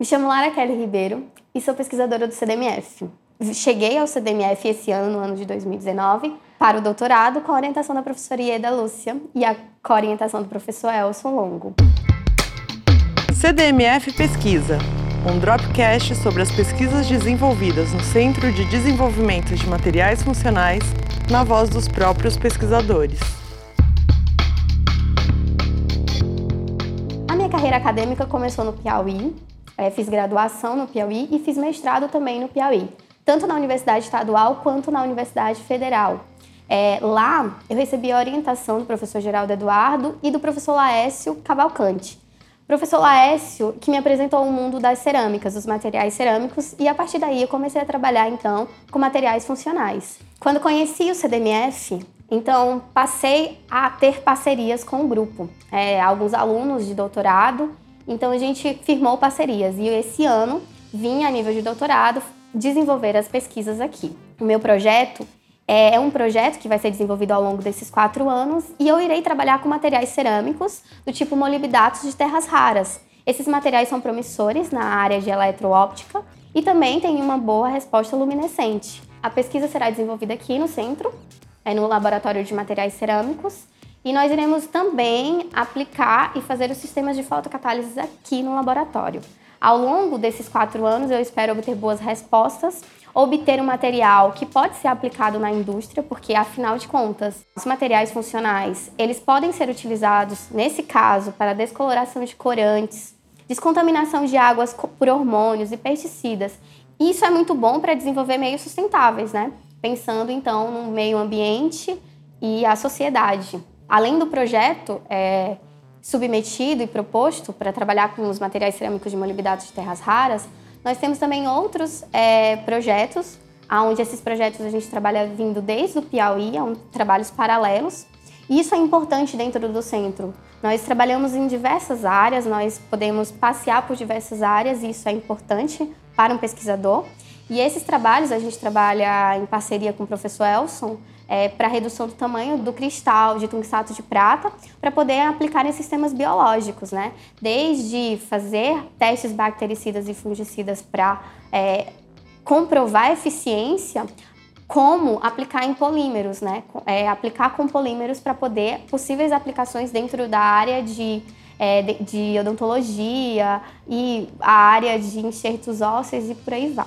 Me chamo Lara Kelly Ribeiro e sou pesquisadora do CDMF. Cheguei ao CDMF esse ano, no ano de 2019, para o doutorado com a orientação da professora Ieda Lúcia e a co-orientação do professor Elson Longo. CDMF Pesquisa, um dropcast sobre as pesquisas desenvolvidas no Centro de Desenvolvimento de Materiais Funcionais, na voz dos próprios pesquisadores. A minha carreira acadêmica começou no Piauí, é, fiz graduação no Piauí e fiz mestrado também no Piauí, tanto na Universidade Estadual quanto na Universidade Federal. É, lá eu recebi a orientação do professor Geraldo Eduardo e do professor Laécio Cavalcante. professor Laécio que me apresentou o mundo das cerâmicas, dos materiais cerâmicos, e a partir daí eu comecei a trabalhar então com materiais funcionais. Quando conheci o CDMF, então passei a ter parcerias com o grupo, é, alguns alunos de doutorado então a gente firmou parcerias e esse ano vim a nível de doutorado desenvolver as pesquisas aqui. O meu projeto é, é um projeto que vai ser desenvolvido ao longo desses quatro anos e eu irei trabalhar com materiais cerâmicos do tipo molibdatos de terras raras. Esses materiais são promissores na área de eletroóptica e também têm uma boa resposta luminescente. A pesquisa será desenvolvida aqui no centro, é no Laboratório de Materiais Cerâmicos, e nós iremos também aplicar e fazer os sistemas de fotocatálise aqui no laboratório. Ao longo desses quatro anos, eu espero obter boas respostas, obter um material que pode ser aplicado na indústria, porque afinal de contas, os materiais funcionais, eles podem ser utilizados, nesse caso, para descoloração de corantes, descontaminação de águas por hormônios e pesticidas. E isso é muito bom para desenvolver meios sustentáveis, né? Pensando então no meio ambiente e a sociedade. Além do projeto é, submetido e proposto para trabalhar com os materiais cerâmicos de molibdato de terras raras, nós temos também outros é, projetos, onde esses projetos a gente trabalha vindo desde o Piauí, é um, trabalhos paralelos. E isso é importante dentro do centro. Nós trabalhamos em diversas áreas, nós podemos passear por diversas áreas e isso é importante para um pesquisador. E esses trabalhos a gente trabalha em parceria com o professor Elson é, para redução do tamanho do cristal de tungstato de prata, para poder aplicar em sistemas biológicos, né? Desde fazer testes bactericidas e fungicidas para é, comprovar a eficiência, como aplicar em polímeros, né? É, aplicar com polímeros para poder possíveis aplicações dentro da área de é, de, de, odontologia e a área de enxertos ósseos e por aí vai.